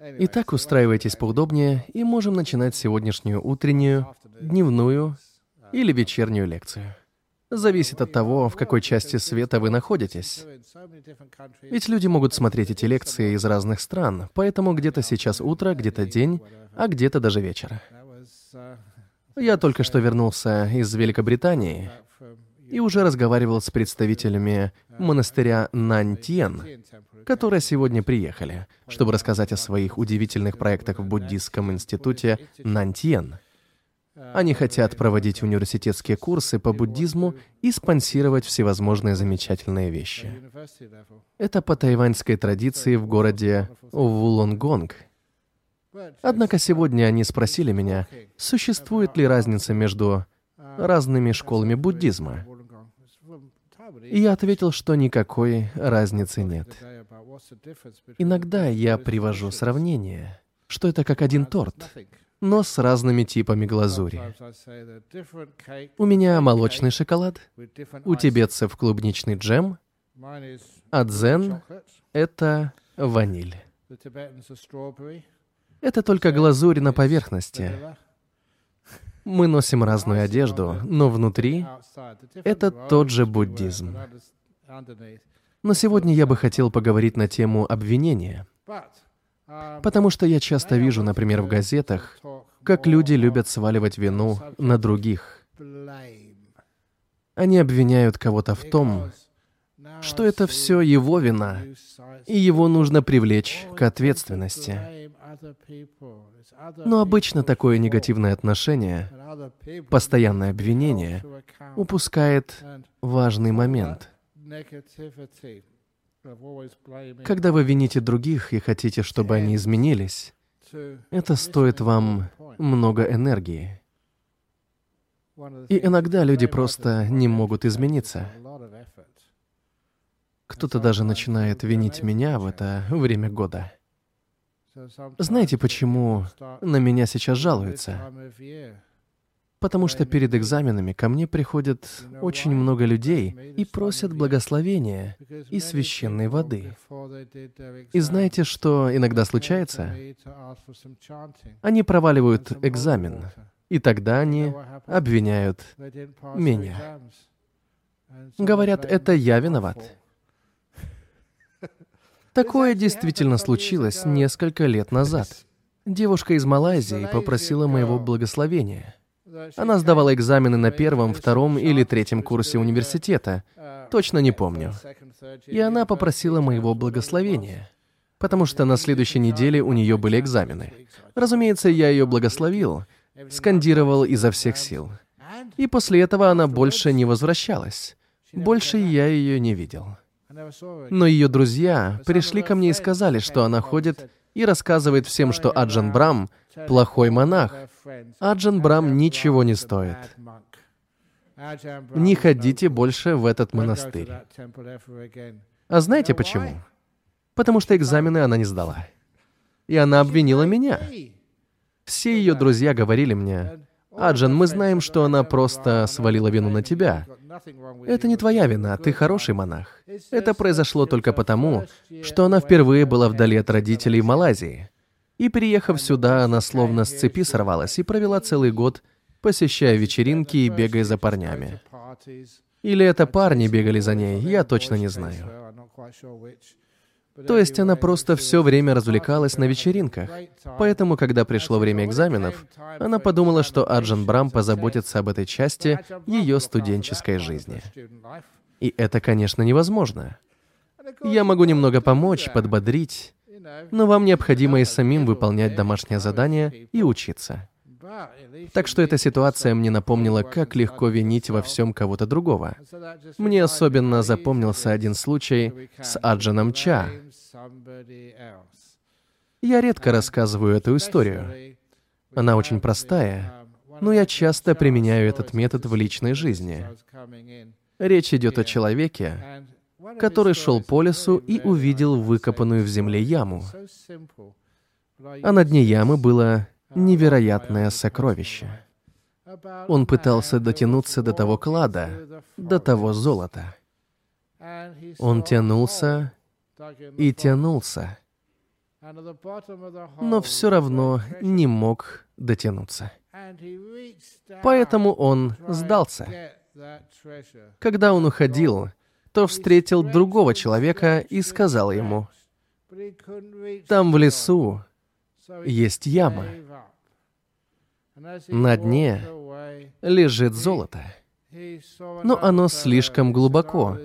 Итак, устраивайтесь поудобнее, и можем начинать сегодняшнюю утреннюю, дневную или вечернюю лекцию. Зависит от того, в какой части света вы находитесь. Ведь люди могут смотреть эти лекции из разных стран, поэтому где-то сейчас утро, где-то день, а где-то даже вечер. Я только что вернулся из Великобритании и уже разговаривал с представителями монастыря Нантьен, которые сегодня приехали, чтобы рассказать о своих удивительных проектах в буддийском институте Нантьен. Они хотят проводить университетские курсы по буддизму и спонсировать всевозможные замечательные вещи. Это по тайваньской традиции в городе Вулонгонг. Однако сегодня они спросили меня, существует ли разница между разными школами буддизма. И я ответил, что никакой разницы нет. Иногда я привожу сравнение, что это как один торт, но с разными типами глазури. У меня молочный шоколад, у тибетцев клубничный джем, а дзен — это ваниль. Это только глазурь на поверхности. Мы носим разную одежду, но внутри это тот же буддизм. Но сегодня я бы хотел поговорить на тему обвинения. Потому что я часто вижу, например, в газетах, как люди любят сваливать вину на других. Они обвиняют кого-то в том, что это все его вина, и его нужно привлечь к ответственности. Но обычно такое негативное отношение, постоянное обвинение, упускает важный момент. Когда вы вините других и хотите, чтобы они изменились, это стоит вам много энергии. И иногда люди просто не могут измениться. Кто-то даже начинает винить меня в это время года. Знаете, почему на меня сейчас жалуются? Потому что перед экзаменами ко мне приходят очень много людей и просят благословения и священной воды. И знаете, что иногда случается? Они проваливают экзамен, и тогда они обвиняют меня. Говорят, это я виноват. Такое действительно случилось несколько лет назад. Девушка из Малайзии попросила моего благословения. Она сдавала экзамены на первом, втором или третьем курсе университета. Точно не помню. И она попросила моего благословения, потому что на следующей неделе у нее были экзамены. Разумеется, я ее благословил, скандировал изо всех сил. И после этого она больше не возвращалась. Больше я ее не видел. Но ее друзья пришли ко мне и сказали, что она ходит и рассказывает всем, что Аджан Брам — плохой монах. Аджан Брам ничего не стоит. Не ходите больше в этот монастырь. А знаете почему? Потому что экзамены она не сдала. И она обвинила меня. Все ее друзья говорили мне, «Аджан, мы знаем, что она просто свалила вину на тебя. Это не твоя вина, ты хороший монах. Это произошло только потому, что она впервые была вдали от родителей в Малайзии. И приехав сюда, она словно с цепи сорвалась и провела целый год, посещая вечеринки и бегая за парнями. Или это парни бегали за ней, я точно не знаю. То есть она просто все время развлекалась на вечеринках. Поэтому, когда пришло время экзаменов, она подумала, что Арджан Брам позаботится об этой части ее студенческой жизни. И это, конечно, невозможно. Я могу немного помочь, подбодрить, но вам необходимо и самим выполнять домашнее задание и учиться. Так что эта ситуация мне напомнила, как легко винить во всем кого-то другого. Мне особенно запомнился один случай с Аджаном Ча. Я редко рассказываю эту историю. Она очень простая, но я часто применяю этот метод в личной жизни. Речь идет о человеке, который шел по лесу и увидел выкопанную в земле яму. А на дне ямы было невероятное сокровище. Он пытался дотянуться до того клада, до того золота. Он тянулся и тянулся. но все равно не мог дотянуться. Поэтому он сдался. Когда он уходил, то встретил другого человека и сказал ему, «Там в лесу есть яма. На дне лежит золото, но оно слишком глубоко,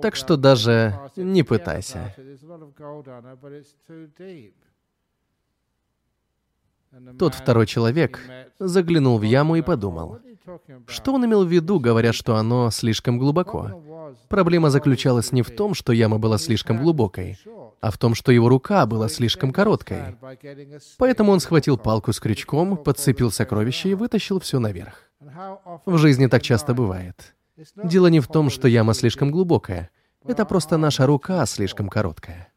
так что даже не пытайся». Тот второй человек заглянул в яму и подумал, что он имел в виду, говоря, что оно слишком глубоко. Проблема заключалась не в том, что яма была слишком глубокой, а в том, что его рука была слишком короткой. Поэтому он схватил палку с крючком, подцепил сокровище и вытащил все наверх. В жизни так часто бывает. Дело не в том, что яма слишком глубокая. Это просто наша рука слишком короткая.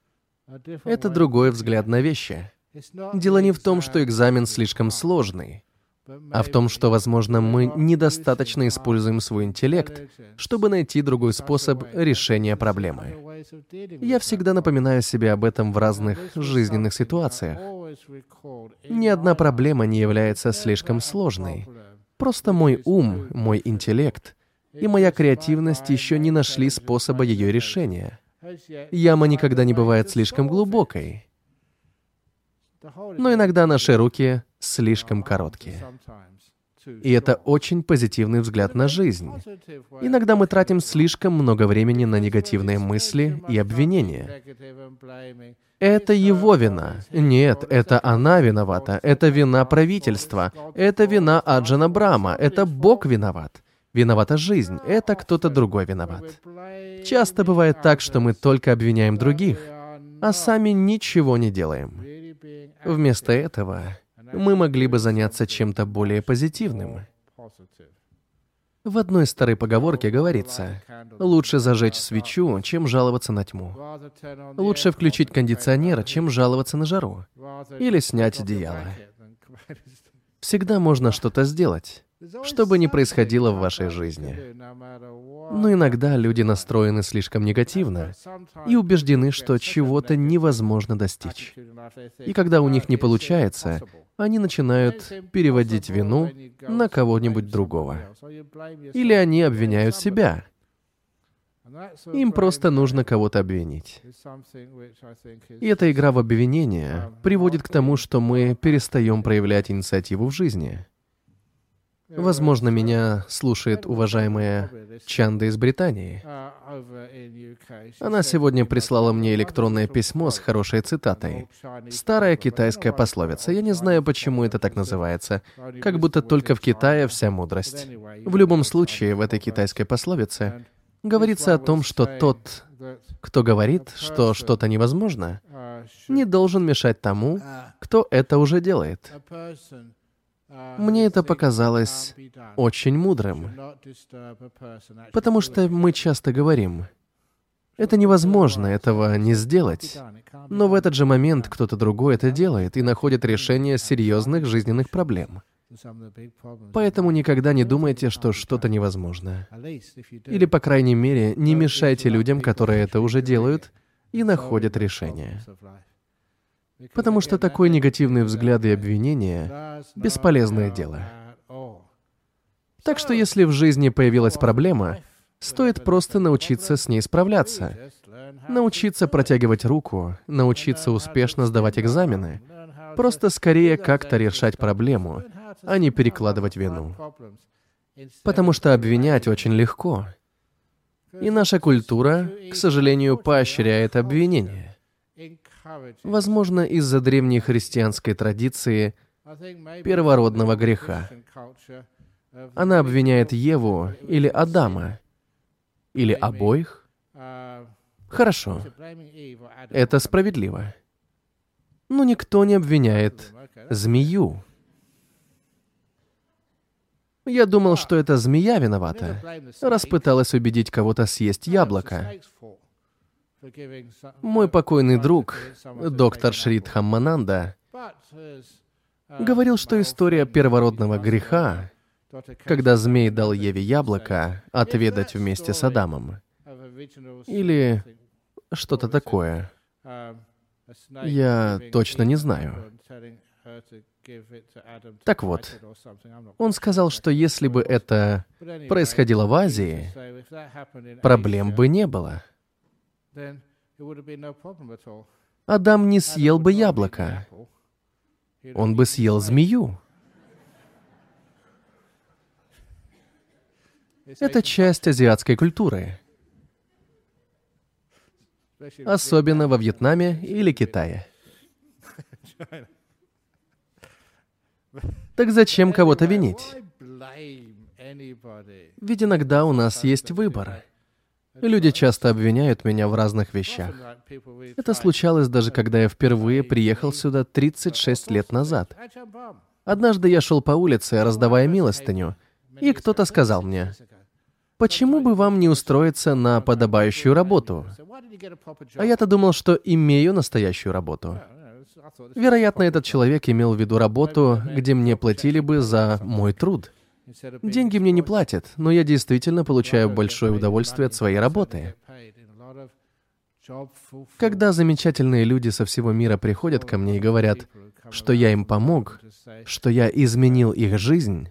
Это другой взгляд на вещи. Дело не в том, что экзамен слишком сложный, а в том, что, возможно, мы недостаточно используем свой интеллект, чтобы найти другой способ решения проблемы. Я всегда напоминаю себе об этом в разных жизненных ситуациях. Ни одна проблема не является слишком сложной. Просто мой ум, мой интеллект и моя креативность еще не нашли способа ее решения. Яма никогда не бывает слишком глубокой. Но иногда наши руки слишком короткие. И это очень позитивный взгляд на жизнь. Иногда мы тратим слишком много времени на негативные мысли и обвинения. Это его вина. Нет, это она виновата. Это вина правительства. Это вина Аджана Брама. Это Бог виноват. Виновата жизнь. Это кто-то другой виноват. Часто бывает так, что мы только обвиняем других, а сами ничего не делаем. Вместо этого мы могли бы заняться чем-то более позитивным. В одной старой поговорке говорится, лучше зажечь свечу, чем жаловаться на тьму. Лучше включить кондиционер, чем жаловаться на жару. Или снять одеяло. Всегда можно что-то сделать что бы ни происходило в вашей жизни. Но иногда люди настроены слишком негативно и убеждены, что чего-то невозможно достичь. И когда у них не получается, они начинают переводить вину на кого-нибудь другого. Или они обвиняют себя. Им просто нужно кого-то обвинить. И эта игра в обвинение приводит к тому, что мы перестаем проявлять инициативу в жизни. Возможно, меня слушает уважаемая Чанда из Британии. Она сегодня прислала мне электронное письмо с хорошей цитатой. Старая китайская пословица. Я не знаю, почему это так называется. Как будто только в Китае вся мудрость. В любом случае, в этой китайской пословице говорится о том, что тот, кто говорит, что что-то невозможно, не должен мешать тому, кто это уже делает. Мне это показалось очень мудрым, потому что мы часто говорим, это невозможно этого не сделать. Но в этот же момент кто-то другой это делает и находит решение серьезных жизненных проблем. Поэтому никогда не думайте, что что-то невозможно. Или, по крайней мере, не мешайте людям, которые это уже делают и находят решение. Потому что такой негативный взгляд и обвинение — бесполезное дело. Так что если в жизни появилась проблема, стоит просто научиться с ней справляться. Научиться протягивать руку, научиться успешно сдавать экзамены. Просто скорее как-то решать проблему, а не перекладывать вину. Потому что обвинять очень легко. И наша культура, к сожалению, поощряет обвинение. Возможно, из-за древней христианской традиции первородного греха. Она обвиняет Еву или Адама, или обоих. Хорошо, это справедливо. Но никто не обвиняет змею. Я думал, что это змея виновата, раз пыталась убедить кого-то съесть яблоко. Мой покойный друг, доктор Шрид Хаммананда, говорил, что история первородного греха, когда змей дал Еве яблоко отведать вместе с Адамом, или что-то такое, Я точно не знаю. Так вот, он сказал, что если бы это происходило в Азии, проблем бы не было. Адам не съел бы яблоко, он бы съел змею. Это часть азиатской культуры. Особенно во Вьетнаме или Китае. Так зачем кого-то винить? Ведь иногда у нас есть выбор. Люди часто обвиняют меня в разных вещах. Это случалось даже когда я впервые приехал сюда 36 лет назад. Однажды я шел по улице, раздавая милостыню, и кто-то сказал мне, «Почему бы вам не устроиться на подобающую работу?» А я-то думал, что имею настоящую работу. Вероятно, этот человек имел в виду работу, где мне платили бы за мой труд. Деньги мне не платят, но я действительно получаю большое удовольствие от своей работы. Когда замечательные люди со всего мира приходят ко мне и говорят, что я им помог, что я изменил их жизнь,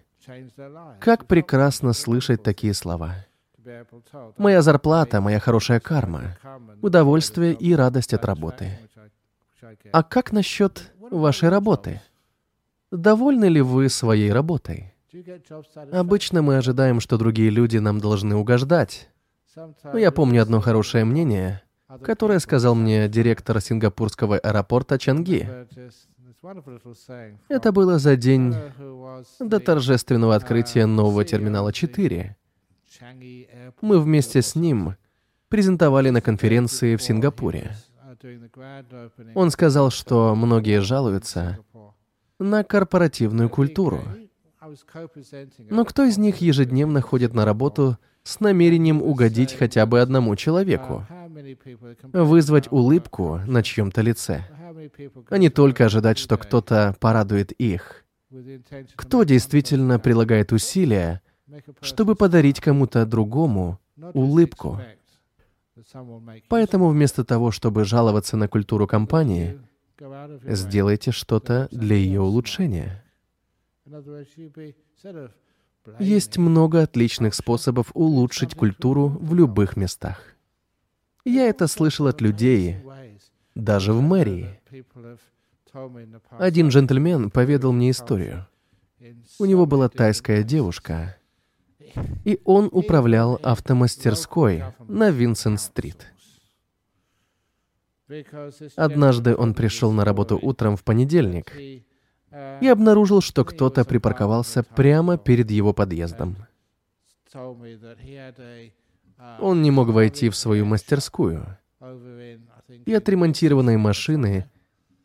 как прекрасно слышать такие слова. Моя зарплата, моя хорошая карма, удовольствие и радость от работы. А как насчет вашей работы? Довольны ли вы своей работой? Обычно мы ожидаем, что другие люди нам должны угождать. Но я помню одно хорошее мнение, которое сказал мне директор сингапурского аэропорта Чанги. Это было за день до торжественного открытия нового терминала 4. Мы вместе с ним презентовали на конференции в Сингапуре. Он сказал, что многие жалуются на корпоративную культуру. Но кто из них ежедневно ходит на работу с намерением угодить хотя бы одному человеку? Вызвать улыбку на чьем-то лице, а не только ожидать, что кто-то порадует их. Кто действительно прилагает усилия, чтобы подарить кому-то другому улыбку? Поэтому вместо того, чтобы жаловаться на культуру компании, сделайте что-то для ее улучшения. Есть много отличных способов улучшить культуру в любых местах. Я это слышал от людей, даже в мэрии. Один джентльмен поведал мне историю. У него была тайская девушка, и он управлял автомастерской на Винсент-стрит. Однажды он пришел на работу утром в понедельник и обнаружил, что кто-то припарковался прямо перед его подъездом. Он не мог войти в свою мастерскую, и отремонтированные машины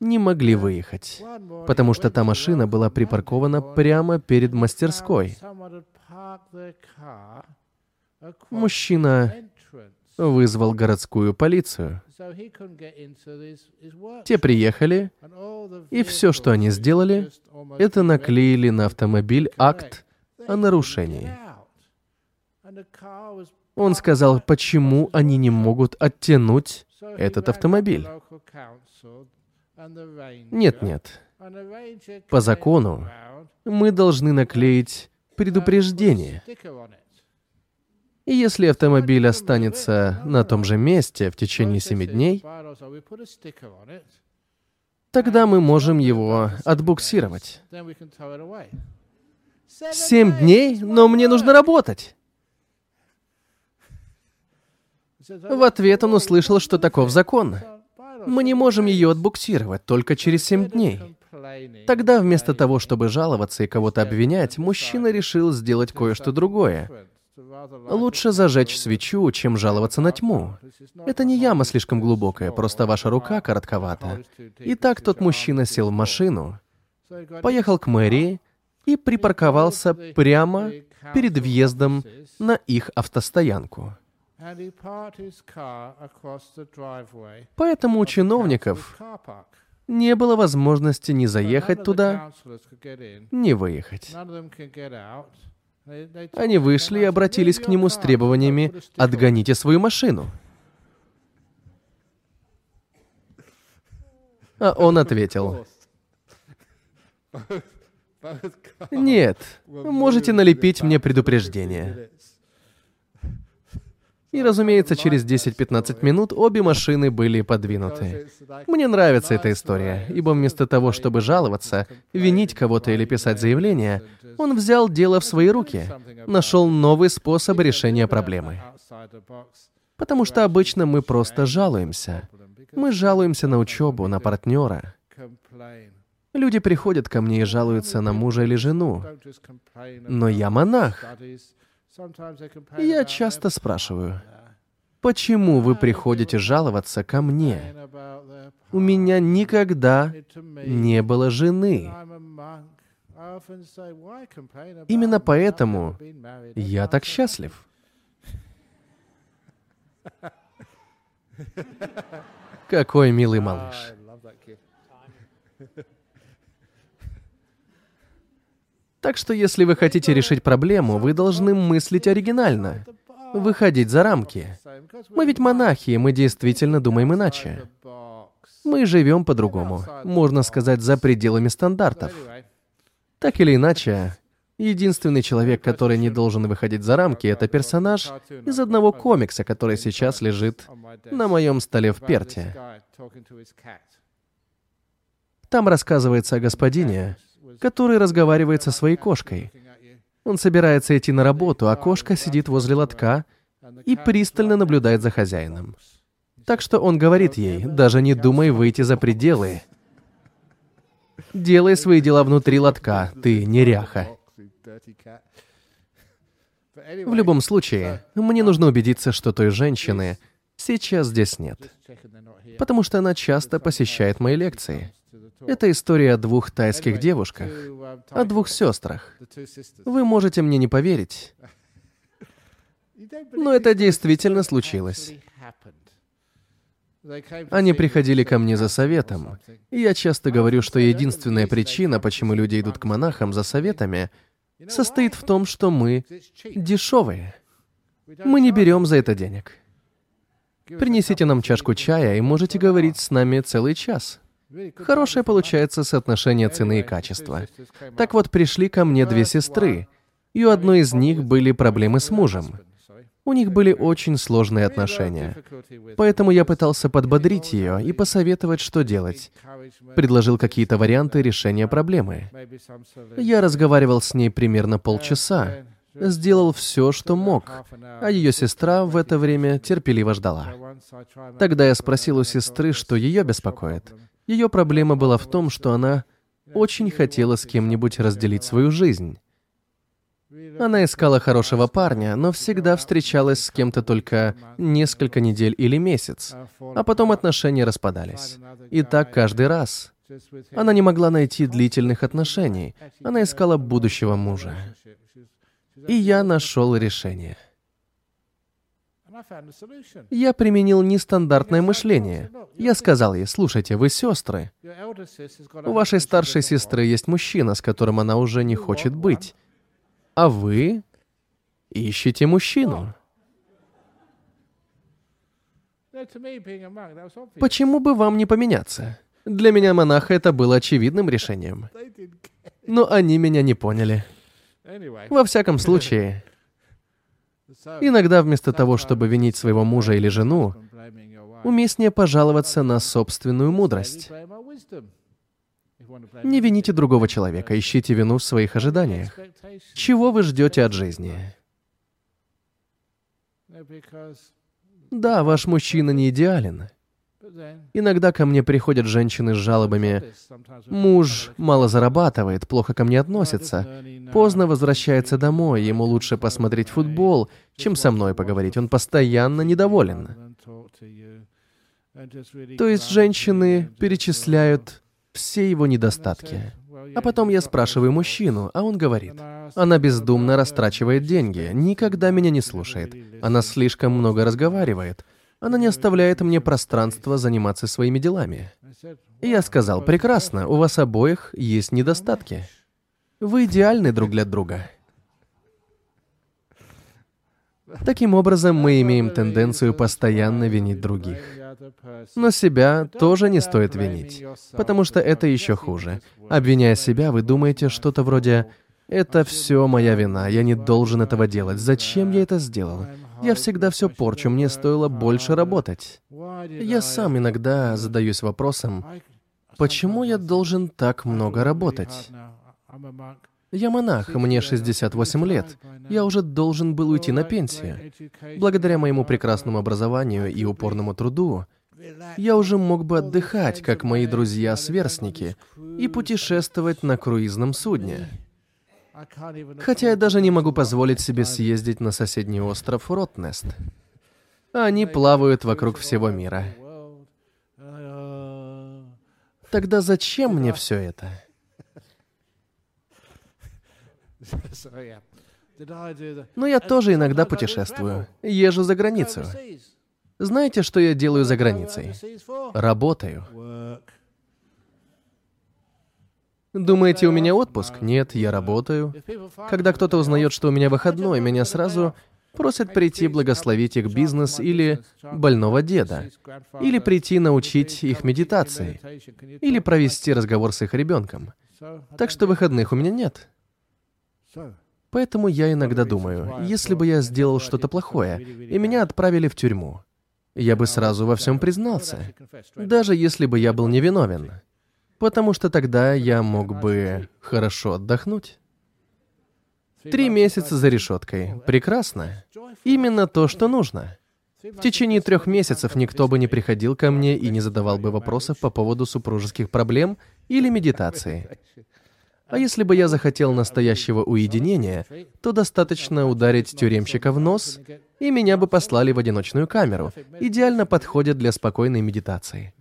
не могли выехать, потому что та машина была припаркована прямо перед мастерской. Мужчина вызвал городскую полицию. Те приехали, и все, что они сделали, это наклеили на автомобиль акт о нарушении. Он сказал, почему они не могут оттянуть этот автомобиль. Нет, нет. По закону мы должны наклеить предупреждение. И если автомобиль останется на том же месте в течение семи дней, тогда мы можем его отбуксировать. Семь дней? Но мне нужно работать. В ответ он услышал, что таков закон. Мы не можем ее отбуксировать только через семь дней. Тогда вместо того, чтобы жаловаться и кого-то обвинять, мужчина решил сделать кое-что другое. Лучше зажечь свечу, чем жаловаться на тьму. Это не яма слишком глубокая, просто ваша рука коротковата. Итак, тот мужчина сел в машину, поехал к мэрии и припарковался прямо перед въездом на их автостоянку. Поэтому у чиновников не было возможности ни заехать туда, ни выехать. Они вышли и обратились к нему с требованиями «Отгоните свою машину». А он ответил, «Нет, можете налепить мне предупреждение». И, разумеется, через 10-15 минут обе машины были подвинуты. Мне нравится эта история, ибо вместо того, чтобы жаловаться, винить кого-то или писать заявление, он взял дело в свои руки, нашел новый способ решения проблемы. Потому что обычно мы просто жалуемся. Мы жалуемся на учебу, на партнера. Люди приходят ко мне и жалуются на мужа или жену. Но я монах. Я часто спрашиваю, почему вы приходите жаловаться ко мне? У меня никогда не было жены. Именно поэтому я так счастлив. Какой милый малыш. Так что если вы хотите решить проблему, вы должны мыслить оригинально, выходить за рамки. Мы ведь монахи, и мы действительно думаем иначе. Мы живем по-другому, можно сказать, за пределами стандартов. Так или иначе, единственный человек, который не должен выходить за рамки, это персонаж из одного комикса, который сейчас лежит на моем столе в Перте. Там рассказывается о господине, который разговаривает со своей кошкой. Он собирается идти на работу, а кошка сидит возле лотка и пристально наблюдает за хозяином. Так что он говорит ей, даже не думай выйти за пределы. Делай свои дела внутри лотка, ты неряха. В любом случае, мне нужно убедиться, что той женщины сейчас здесь нет. Потому что она часто посещает мои лекции. Это история о двух тайских девушках, о двух сестрах. Вы можете мне не поверить, но это действительно случилось. Они приходили ко мне за советом. И я часто говорю, что единственная причина, почему люди идут к монахам за советами, состоит в том, что мы дешевые. Мы не берем за это денег. Принесите нам чашку чая и можете говорить с нами целый час. Хорошее получается соотношение цены и качества. Так вот, пришли ко мне две сестры, и у одной из них были проблемы с мужем. У них были очень сложные отношения. Поэтому я пытался подбодрить ее и посоветовать, что делать. Предложил какие-то варианты решения проблемы. Я разговаривал с ней примерно полчаса, сделал все, что мог, а ее сестра в это время терпеливо ждала. Тогда я спросил у сестры, что ее беспокоит. Ее проблема была в том, что она очень хотела с кем-нибудь разделить свою жизнь. Она искала хорошего парня, но всегда встречалась с кем-то только несколько недель или месяц, а потом отношения распадались. И так каждый раз. Она не могла найти длительных отношений. Она искала будущего мужа. И я нашел решение. Я применил нестандартное мышление. Я сказал ей, слушайте, вы сестры. У вашей старшей сестры есть мужчина, с которым она уже не хочет быть а вы ищете мужчину. Почему бы вам не поменяться? Для меня монаха это было очевидным решением. Но они меня не поняли. Во всяком случае, иногда вместо того, чтобы винить своего мужа или жену, уместнее пожаловаться на собственную мудрость. Не вините другого человека, ищите вину в своих ожиданиях. Чего вы ждете от жизни? Да, ваш мужчина не идеален. Иногда ко мне приходят женщины с жалобами. Муж мало зарабатывает, плохо ко мне относится, поздно возвращается домой, ему лучше посмотреть футбол, чем со мной поговорить, он постоянно недоволен. То есть женщины перечисляют все его недостатки. А потом я спрашиваю мужчину, а он говорит, она бездумно растрачивает деньги, никогда меня не слушает, она слишком много разговаривает, она не оставляет мне пространства заниматься своими делами. И я сказал, прекрасно, у вас обоих есть недостатки. Вы идеальны друг для друга. Таким образом, мы имеем тенденцию постоянно винить других. Но себя тоже не стоит винить, потому что это еще хуже. Обвиняя себя, вы думаете что-то вроде «Это все моя вина, я не должен этого делать. Зачем я это сделал? Я всегда все порчу, мне стоило больше работать». Я сам иногда задаюсь вопросом, почему я должен так много работать? Я монах, мне 68 лет. Я уже должен был уйти на пенсию. Благодаря моему прекрасному образованию и упорному труду, я уже мог бы отдыхать, как мои друзья-сверстники, и путешествовать на круизном судне. Хотя я даже не могу позволить себе съездить на соседний остров Ротнест. Они плавают вокруг всего мира. Тогда зачем мне все это? Но я тоже иногда путешествую, езжу за границу. Знаете, что я делаю за границей? Работаю. Думаете, у меня отпуск? Нет, я работаю. Когда кто-то узнает, что у меня выходной, меня сразу просят прийти благословить их бизнес или больного деда, или прийти научить их медитации, или провести разговор с их ребенком. Так что выходных у меня нет. Поэтому я иногда думаю, если бы я сделал что-то плохое, и меня отправили в тюрьму, я бы сразу во всем признался, даже если бы я был невиновен, потому что тогда я мог бы хорошо отдохнуть. Три месяца за решеткой. Прекрасно. Именно то, что нужно. В течение трех месяцев никто бы не приходил ко мне и не задавал бы вопросов по поводу супружеских проблем или медитации. А если бы я захотел настоящего уединения, то достаточно ударить тюремщика в нос, и меня бы послали в одиночную камеру. Идеально подходит для спокойной медитации.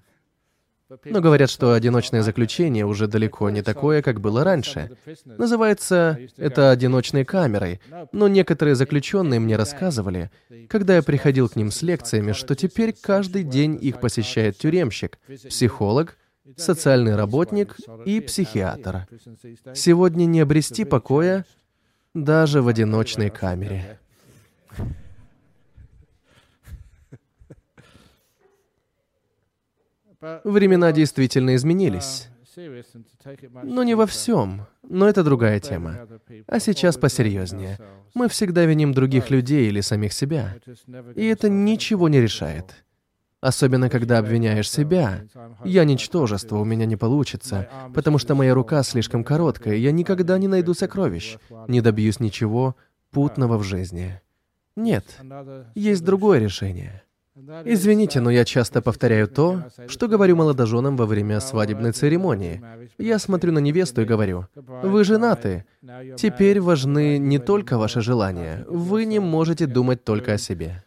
Но говорят, что одиночное заключение уже далеко не такое, как было раньше. Называется это одиночной камерой, но некоторые заключенные мне рассказывали, когда я приходил к ним с лекциями, что теперь каждый день их посещает тюремщик, психолог, социальный работник и психиатр. Сегодня не обрести покоя даже в одиночной камере. Времена действительно изменились. Но не во всем. Но это другая тема. А сейчас посерьезнее. Мы всегда виним других людей или самих себя. И это ничего не решает. Особенно, когда обвиняешь себя. Я ничтожество, у меня не получится, потому что моя рука слишком короткая, я никогда не найду сокровищ, не добьюсь ничего путного в жизни. Нет, есть другое решение. Извините, но я часто повторяю то, что говорю молодоженам во время свадебной церемонии. Я смотрю на невесту и говорю, «Вы женаты. Теперь важны не только ваши желания. Вы не можете думать только о себе».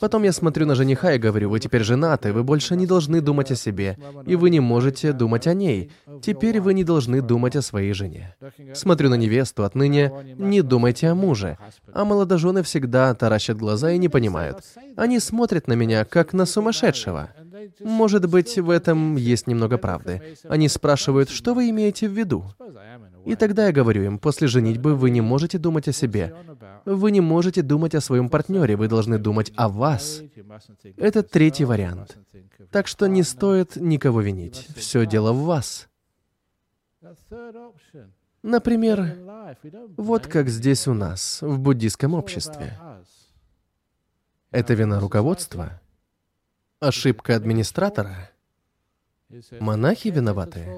Потом я смотрю на жениха и говорю, вы теперь женаты, вы больше не должны думать о себе, и вы не можете думать о ней. Теперь вы не должны думать о своей жене. Смотрю на невесту, отныне не думайте о муже. А молодожены всегда таращат глаза и не понимают. Они смотрят на меня, как на сумасшедшего. Может быть, в этом есть немного правды. Они спрашивают, что вы имеете в виду? И тогда я говорю им, после женитьбы вы не можете думать о себе. Вы не можете думать о своем партнере, вы должны думать о вас. Это третий вариант. Так что не стоит никого винить. Все дело в вас. Например, вот как здесь у нас, в буддийском обществе. Это вина руководства? Ошибка администратора? Монахи виноваты?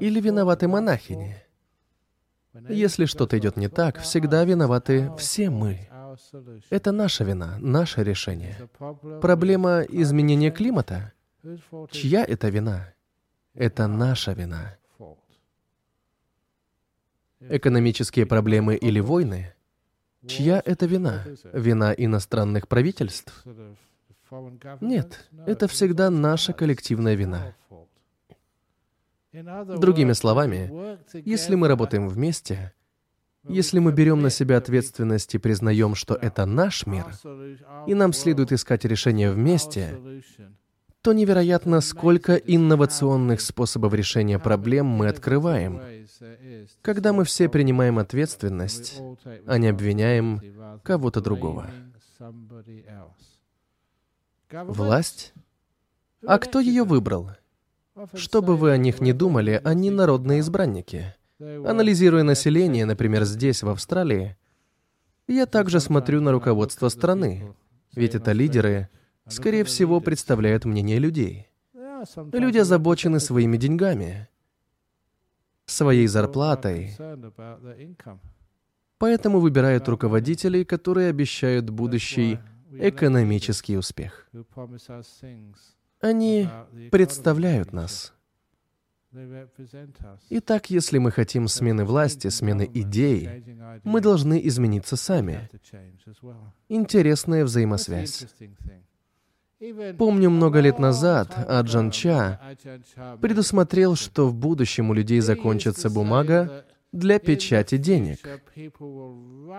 Или виноваты монахини? Если что-то идет не так, всегда виноваты все мы. Это наша вина, наше решение. Проблема изменения климата? Чья это вина? Это наша вина. Экономические проблемы или войны? Чья это вина? Вина иностранных правительств? Нет, это всегда наша коллективная вина. Другими словами, если мы работаем вместе, если мы берем на себя ответственность и признаем, что это наш мир, и нам следует искать решение вместе, то невероятно, сколько инновационных способов решения проблем мы открываем, когда мы все принимаем ответственность, а не обвиняем кого-то другого. Власть? А кто ее выбрал? Что бы вы о них ни думали, они народные избранники. Анализируя население, например, здесь, в Австралии, я также смотрю на руководство страны, ведь это лидеры, скорее всего, представляют мнение людей. Люди озабочены своими деньгами, своей зарплатой, поэтому выбирают руководителей, которые обещают будущий экономический успех. Они представляют нас. Итак, если мы хотим смены власти, смены идей, мы должны измениться сами. Интересная взаимосвязь. Помню, много лет назад Аджан Ча предусмотрел, что в будущем у людей закончится бумага для печати денег,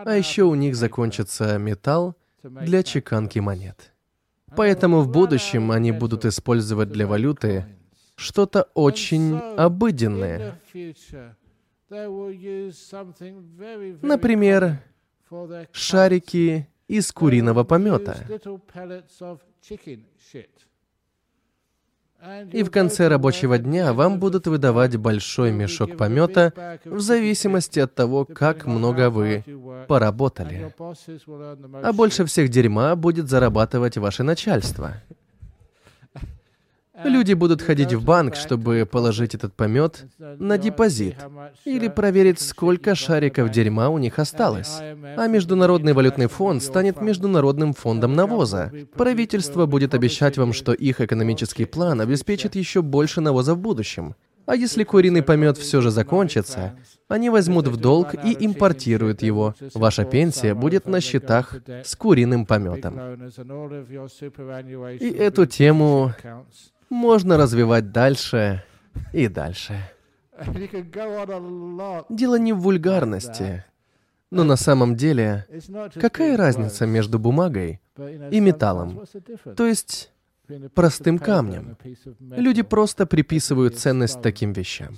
а еще у них закончится металл для чеканки монет. Поэтому в будущем они будут использовать для валюты что-то очень обыденное. Например, шарики из куриного помета. И в конце рабочего дня вам будут выдавать большой мешок помета в зависимости от того, как много вы поработали. А больше всех дерьма будет зарабатывать ваше начальство. Люди будут ходить в банк, чтобы положить этот помет на депозит или проверить, сколько шариков дерьма у них осталось. А Международный валютный фонд станет Международным фондом навоза. Правительство будет обещать вам, что их экономический план обеспечит еще больше навоза в будущем. А если куриный помет все же закончится, они возьмут в долг и импортируют его. Ваша пенсия будет на счетах с куриным пометом. И эту тему можно развивать дальше и дальше. Дело не в вульгарности, но на самом деле, какая разница между бумагой и металлом? То есть простым камнем. Люди просто приписывают ценность таким вещам.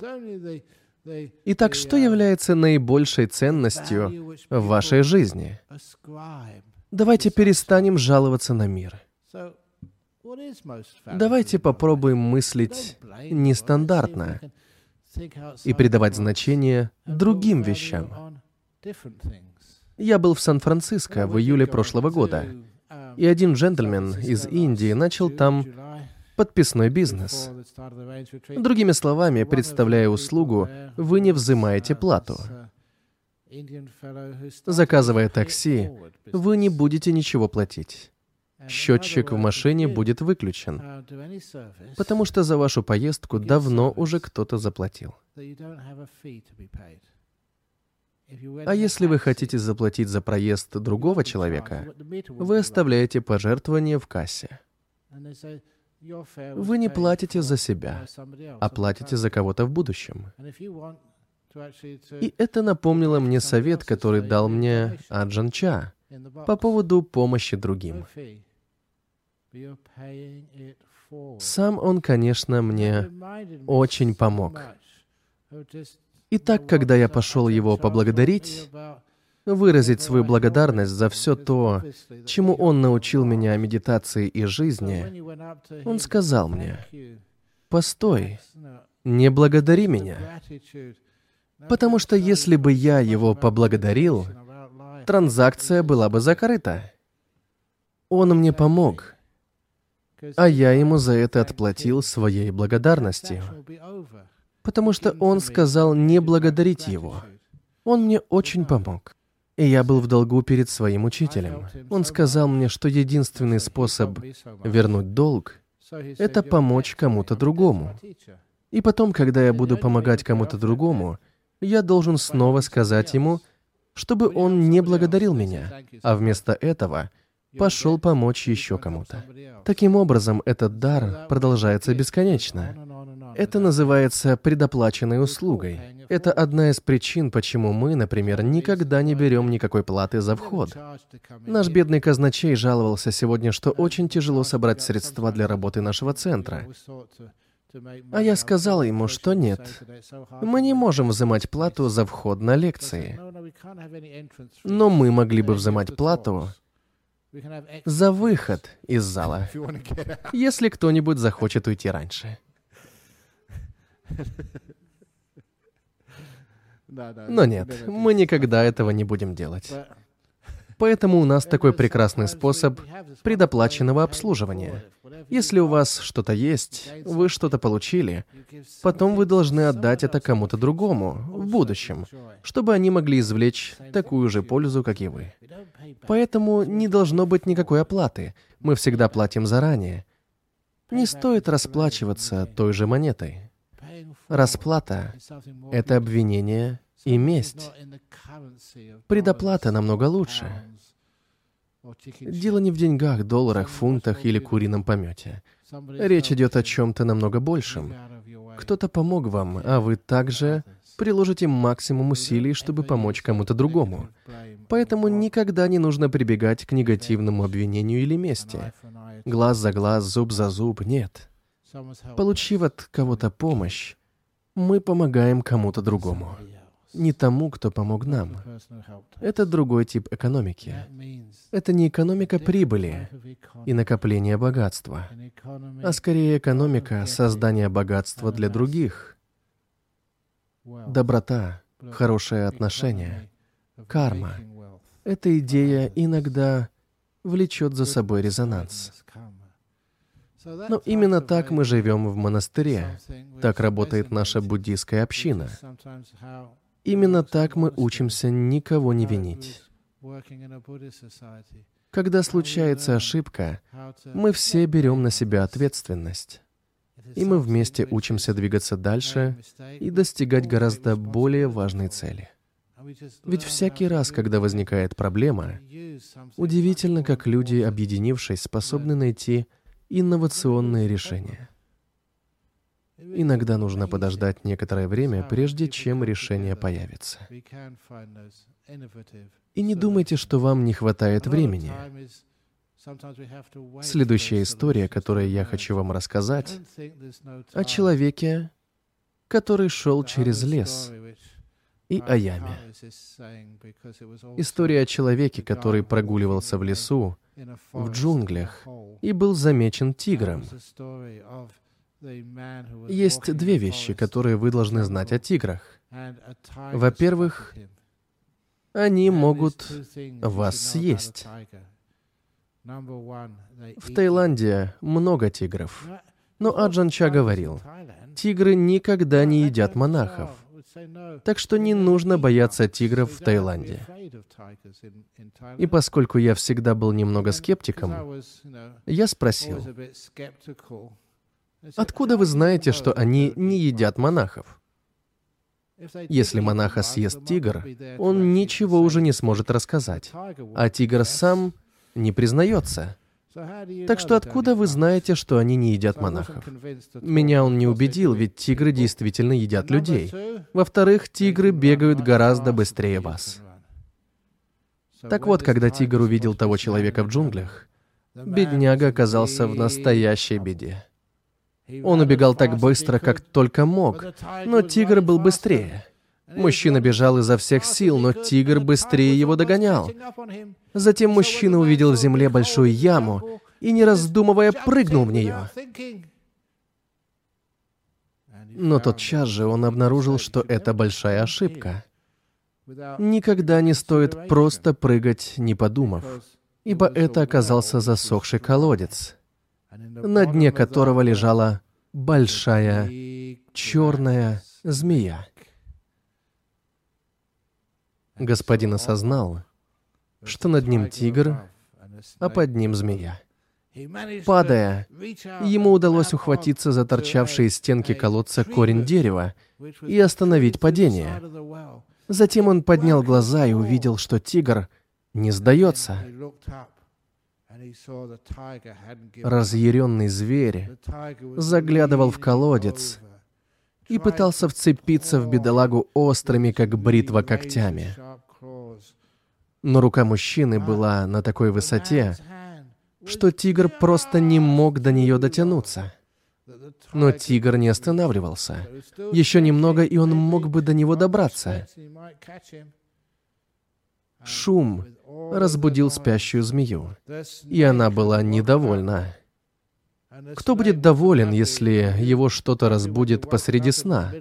Итак, что является наибольшей ценностью в вашей жизни? Давайте перестанем жаловаться на мир. Давайте попробуем мыслить нестандартно и придавать значение другим вещам. Я был в Сан-Франциско в июле прошлого года, и один джентльмен из Индии начал там подписной бизнес. Другими словами, представляя услугу, вы не взимаете плату. Заказывая такси, вы не будете ничего платить счетчик в машине будет выключен, потому что за вашу поездку давно уже кто-то заплатил. А если вы хотите заплатить за проезд другого человека, вы оставляете пожертвование в кассе. Вы не платите за себя, а платите за кого-то в будущем. И это напомнило мне совет, который дал мне Аджан Ча по поводу помощи другим. Сам он, конечно, мне очень помог. Итак, когда я пошел его поблагодарить, выразить свою благодарность за все то, чему он научил меня о медитации и жизни, он сказал мне, «Постой, не благодари меня, потому что если бы я его поблагодарил, транзакция была бы закрыта». Он мне помог, а я ему за это отплатил своей благодарностью. Потому что он сказал не благодарить его. Он мне очень помог. И я был в долгу перед своим учителем. Он сказал мне, что единственный способ вернуть долг — это помочь кому-то другому. И потом, когда я буду помогать кому-то другому, я должен снова сказать ему, чтобы он не благодарил меня, а вместо этого — пошел помочь еще кому-то. Таким образом, этот дар продолжается бесконечно. Это называется предоплаченной услугой. Это одна из причин, почему мы, например, никогда не берем никакой платы за вход. Наш бедный казначей жаловался сегодня, что очень тяжело собрать средства для работы нашего центра. А я сказал ему, что нет. Мы не можем взимать плату за вход на лекции. Но мы могли бы взимать плату за выход из зала, если кто-нибудь захочет уйти раньше. Но нет, мы никогда этого не будем делать. Поэтому у нас такой прекрасный способ предоплаченного обслуживания. Если у вас что-то есть, вы что-то получили, потом вы должны отдать это кому-то другому в будущем, чтобы они могли извлечь такую же пользу, как и вы. Поэтому не должно быть никакой оплаты. Мы всегда платим заранее. Не стоит расплачиваться той же монетой. Расплата — это обвинение и месть. Предоплата намного лучше. Дело не в деньгах, долларах, фунтах или курином помете. Речь идет о чем-то намного большем. Кто-то помог вам, а вы также приложите максимум усилий, чтобы помочь кому-то другому. Поэтому никогда не нужно прибегать к негативному обвинению или мести. Глаз за глаз, зуб за зуб, нет. Получив от кого-то помощь, мы помогаем кому-то другому не тому, кто помог нам. Это другой тип экономики. Это не экономика прибыли и накопления богатства, а скорее экономика создания богатства для других. Доброта, хорошее отношение, карма. Эта идея иногда влечет за собой резонанс. Но именно так мы живем в монастыре. Так работает наша буддийская община. Именно так мы учимся никого не винить. Когда случается ошибка, мы все берем на себя ответственность. И мы вместе учимся двигаться дальше и достигать гораздо более важной цели. Ведь всякий раз, когда возникает проблема, удивительно, как люди, объединившись, способны найти инновационные решения. Иногда нужно подождать некоторое время, прежде чем решение появится. И не думайте, что вам не хватает времени. Следующая история, которую я хочу вам рассказать, о человеке, который шел через лес, и о яме. История о человеке, который прогуливался в лесу, в джунглях, и был замечен тигром. Есть две вещи, которые вы должны знать о тиграх. Во-первых, они могут вас съесть. В Таиланде много тигров. Но Аджан Ча говорил, тигры никогда не едят монахов. Так что не нужно бояться тигров в Таиланде. И поскольку я всегда был немного скептиком, я спросил, Откуда вы знаете, что они не едят монахов? Если монаха съест тигр, он ничего уже не сможет рассказать, а тигр сам не признается. Так что откуда вы знаете, что они не едят монахов? Меня он не убедил, ведь тигры действительно едят людей. Во-вторых, тигры бегают гораздо быстрее вас. Так вот, когда тигр увидел того человека в джунглях, бедняга оказался в настоящей беде. Он убегал так быстро, как только мог, но тигр был быстрее. Мужчина бежал изо всех сил, но тигр быстрее его догонял. Затем мужчина увидел в земле большую яму и, не раздумывая, прыгнул в нее. Но тотчас же он обнаружил, что это большая ошибка. Никогда не стоит просто прыгать, не подумав, ибо это оказался засохший колодец на дне которого лежала большая черная змея. Господин осознал, что над ним тигр, а под ним змея. Падая, ему удалось ухватиться за торчавшие стенки колодца корень дерева и остановить падение. Затем он поднял глаза и увидел, что тигр не сдается. Разъяренный зверь заглядывал в колодец и пытался вцепиться в бедолагу острыми, как бритва, когтями. Но рука мужчины была на такой высоте, что тигр просто не мог до нее дотянуться. Но тигр не останавливался. Еще немного, и он мог бы до него добраться. Шум разбудил спящую змею, и она была недовольна. Кто будет доволен, если его что-то разбудит посреди сна?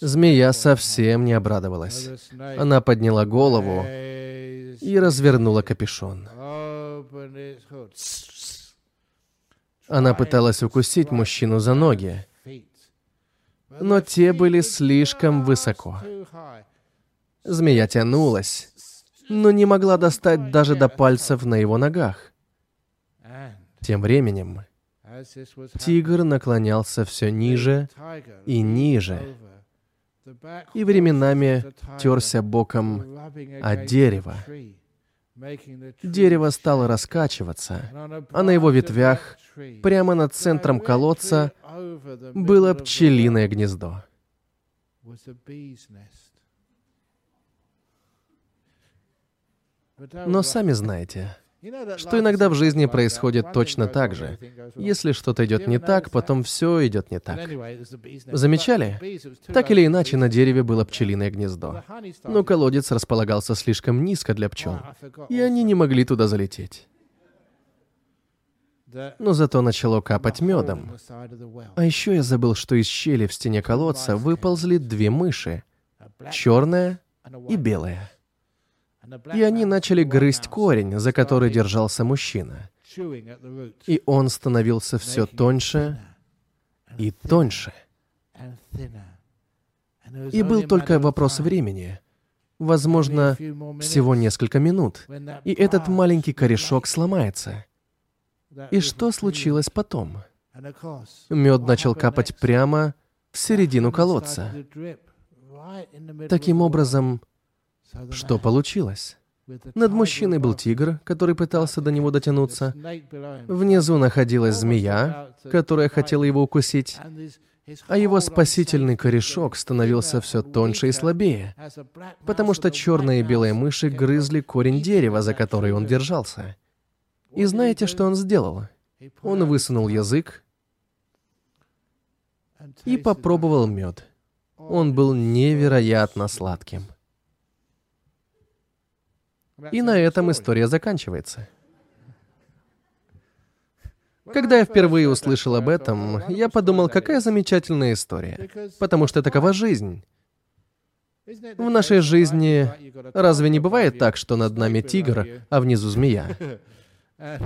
Змея совсем не обрадовалась. Она подняла голову и развернула капюшон. Она пыталась укусить мужчину за ноги, но те были слишком высоко. Змея тянулась, но не могла достать даже до пальцев на его ногах. Тем временем тигр наклонялся все ниже и ниже, и временами терся боком о дерево. Дерево стало раскачиваться, а на его ветвях, прямо над центром колодца, было пчелиное гнездо. Но сами знаете, что иногда в жизни происходит точно так же. Если что-то идет не так, потом все идет не так. Замечали? Так или иначе, на дереве было пчелиное гнездо. Но колодец располагался слишком низко для пчел, и они не могли туда залететь. Но зато начало капать медом. А еще я забыл, что из щели в стене колодца выползли две мыши. Черная и белая и они начали грызть корень, за который держался мужчина. И он становился все тоньше и тоньше. И был только вопрос времени. Возможно, всего несколько минут, и этот маленький корешок сломается. И что случилось потом? Мед начал капать прямо в середину колодца. Таким образом, что получилось? Над мужчиной был тигр, который пытался до него дотянуться. Внизу находилась змея, которая хотела его укусить. А его спасительный корешок становился все тоньше и слабее, потому что черные и белые мыши грызли корень дерева, за который он держался. И знаете, что он сделал? Он высунул язык и попробовал мед. Он был невероятно сладким. И на этом история заканчивается. Когда я впервые услышал об этом, я подумал, какая замечательная история, потому что такова жизнь. В нашей жизни разве не бывает так, что над нами тигр, а внизу змея?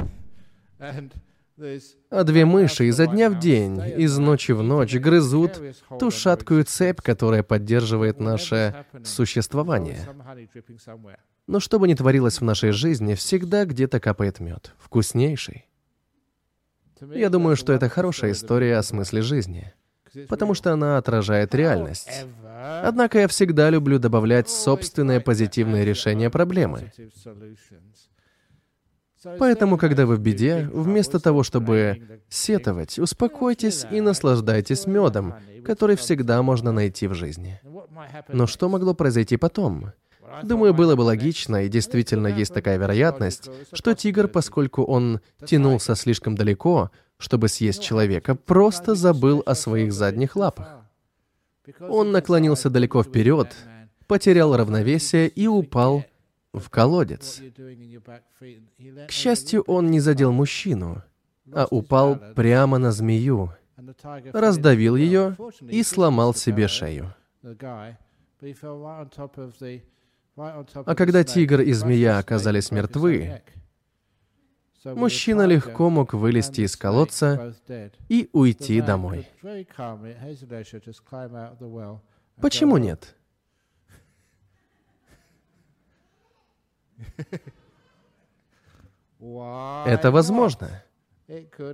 А две мыши изо дня в день, из ночи в ночь грызут ту шаткую цепь, которая поддерживает наше существование. Но что бы ни творилось в нашей жизни, всегда где-то капает мед. Вкуснейший. Я думаю, что это хорошая история о смысле жизни, потому что она отражает реальность. Однако я всегда люблю добавлять собственное позитивное решение проблемы. Поэтому, когда вы в беде, вместо того, чтобы сетовать, успокойтесь и наслаждайтесь медом, который всегда можно найти в жизни. Но что могло произойти потом? Думаю, было бы логично, и действительно есть такая вероятность, что тигр, поскольку он тянулся слишком далеко, чтобы съесть человека, просто забыл о своих задних лапах. Он наклонился далеко вперед, потерял равновесие и упал в колодец. К счастью, он не задел мужчину, а упал прямо на змею, раздавил ее и сломал себе шею. А когда тигр и змея оказались мертвы, мужчина легко мог вылезти из колодца и уйти домой. Почему нет? Это возможно.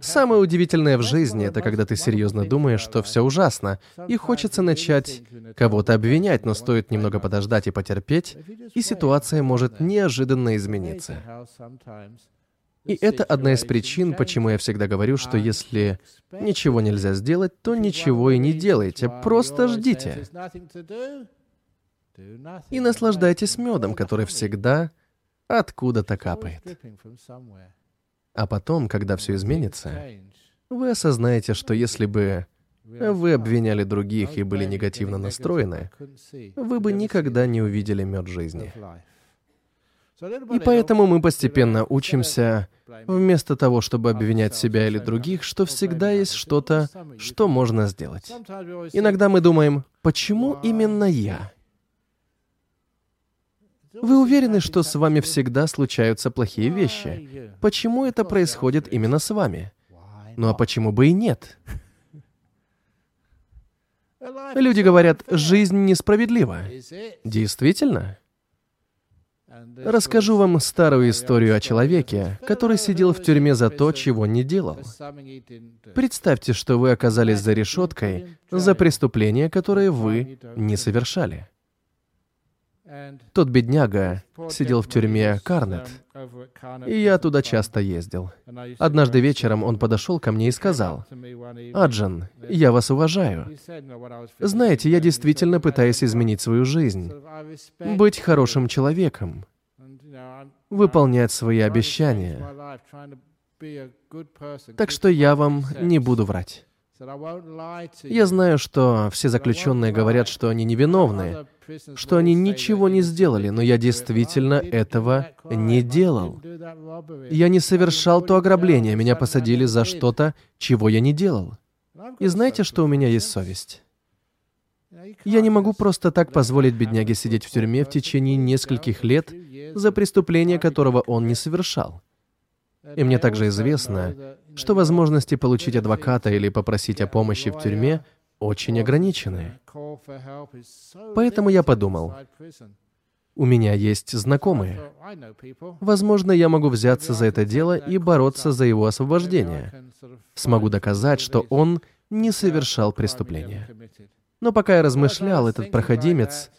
Самое удивительное в жизни — это когда ты серьезно думаешь, что все ужасно, и хочется начать кого-то обвинять, но стоит немного подождать и потерпеть, и ситуация может неожиданно измениться. И это одна из причин, почему я всегда говорю, что если ничего нельзя сделать, то ничего и не делайте, просто ждите. И наслаждайтесь медом, который всегда откуда-то капает. А потом, когда все изменится, вы осознаете, что если бы вы обвиняли других и были негативно настроены, вы бы никогда не увидели мед жизни. И поэтому мы постепенно учимся, вместо того, чтобы обвинять себя или других, что всегда есть что-то, что можно сделать. Иногда мы думаем, почему именно я? Вы уверены, что с вами всегда случаются плохие вещи? Почему это происходит именно с вами? Ну а почему бы и нет? Люди говорят, жизнь несправедлива. Действительно? Расскажу вам старую историю о человеке, который сидел в тюрьме за то, чего не делал. Представьте, что вы оказались за решеткой за преступление, которое вы не совершали. Тот бедняга сидел в тюрьме Карнет, и я туда часто ездил. Однажды вечером он подошел ко мне и сказал, «Аджан, я вас уважаю. Знаете, я действительно пытаюсь изменить свою жизнь, быть хорошим человеком, выполнять свои обещания. Так что я вам не буду врать. Я знаю, что все заключенные говорят, что они невиновны, что они ничего не сделали, но я действительно этого не делал. Я не совершал то ограбление, меня посадили за что-то, чего я не делал. И знаете, что у меня есть совесть? Я не могу просто так позволить бедняге сидеть в тюрьме в течение нескольких лет за преступление, которого он не совершал. И мне также известно, что возможности получить адвоката или попросить о помощи в тюрьме очень ограничены. Поэтому я подумал, у меня есть знакомые. Возможно, я могу взяться за это дело и бороться за его освобождение. Смогу доказать, что он не совершал преступления. Но пока я размышлял, этот проходимец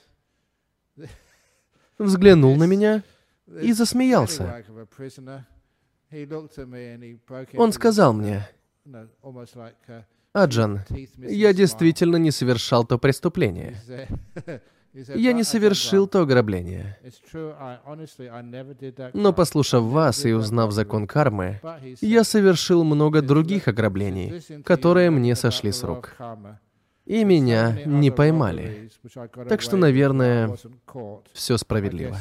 взглянул на меня и засмеялся. Он сказал мне, «Аджан, я действительно не совершал то преступление. Я не совершил то ограбление. Но послушав вас и узнав закон кармы, я совершил много других ограблений, которые мне сошли с рук. И меня не поймали. Так что, наверное, все справедливо.